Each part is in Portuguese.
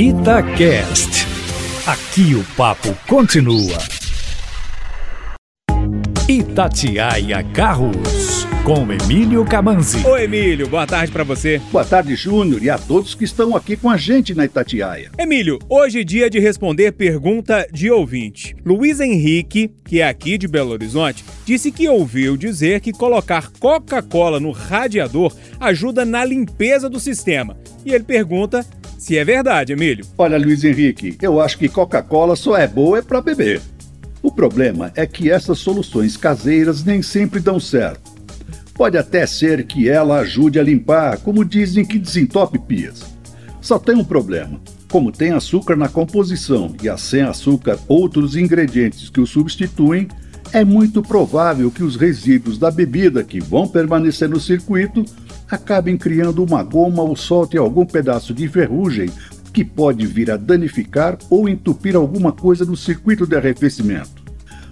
Itacast. Aqui o papo continua. Itatiaia Carros, com Emílio Camanzi. Oi, Emílio, boa tarde para você. Boa tarde, Júnior, e a todos que estão aqui com a gente na Itatiaia. Emílio, hoje é dia de responder pergunta de ouvinte. Luiz Henrique, que é aqui de Belo Horizonte, disse que ouviu dizer que colocar Coca-Cola no radiador ajuda na limpeza do sistema. E ele pergunta se é verdade, Emílio. Olha, Luiz Henrique, eu acho que Coca-Cola só é boa é para beber. O problema é que essas soluções caseiras nem sempre dão certo. Pode até ser que ela ajude a limpar, como dizem que desentope pias. Só tem um problema. Como tem açúcar na composição e a sem açúcar outros ingredientes que o substituem, é muito provável que os resíduos da bebida que vão permanecer no circuito acabem criando uma goma ou soltem algum pedaço de ferrugem que pode vir a danificar ou entupir alguma coisa no circuito de arrefecimento.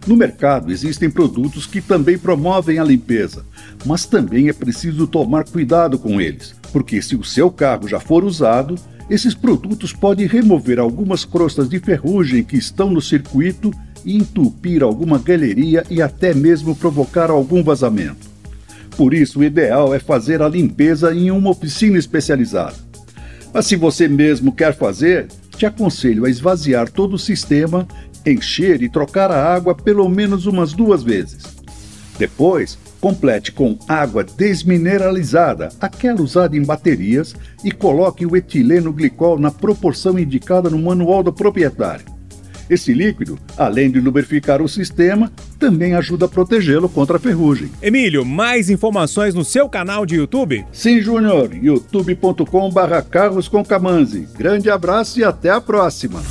No mercado existem produtos que também promovem a limpeza, mas também é preciso tomar cuidado com eles, porque se o seu carro já for usado, esses produtos podem remover algumas crostas de ferrugem que estão no circuito entupir alguma galeria e até mesmo provocar algum vazamento. Por isso, o ideal é fazer a limpeza em uma oficina especializada. Mas se você mesmo quer fazer, te aconselho a esvaziar todo o sistema, encher e trocar a água pelo menos umas duas vezes. Depois, complete com água desmineralizada, aquela usada em baterias, e coloque o etileno glicol na proporção indicada no manual do proprietário. Esse líquido, além de lubrificar o sistema, também ajuda a protegê-lo contra a ferrugem. Emílio, mais informações no seu canal de YouTube? Sim, Júnior, youtube.com/carros com Grande abraço e até a próxima.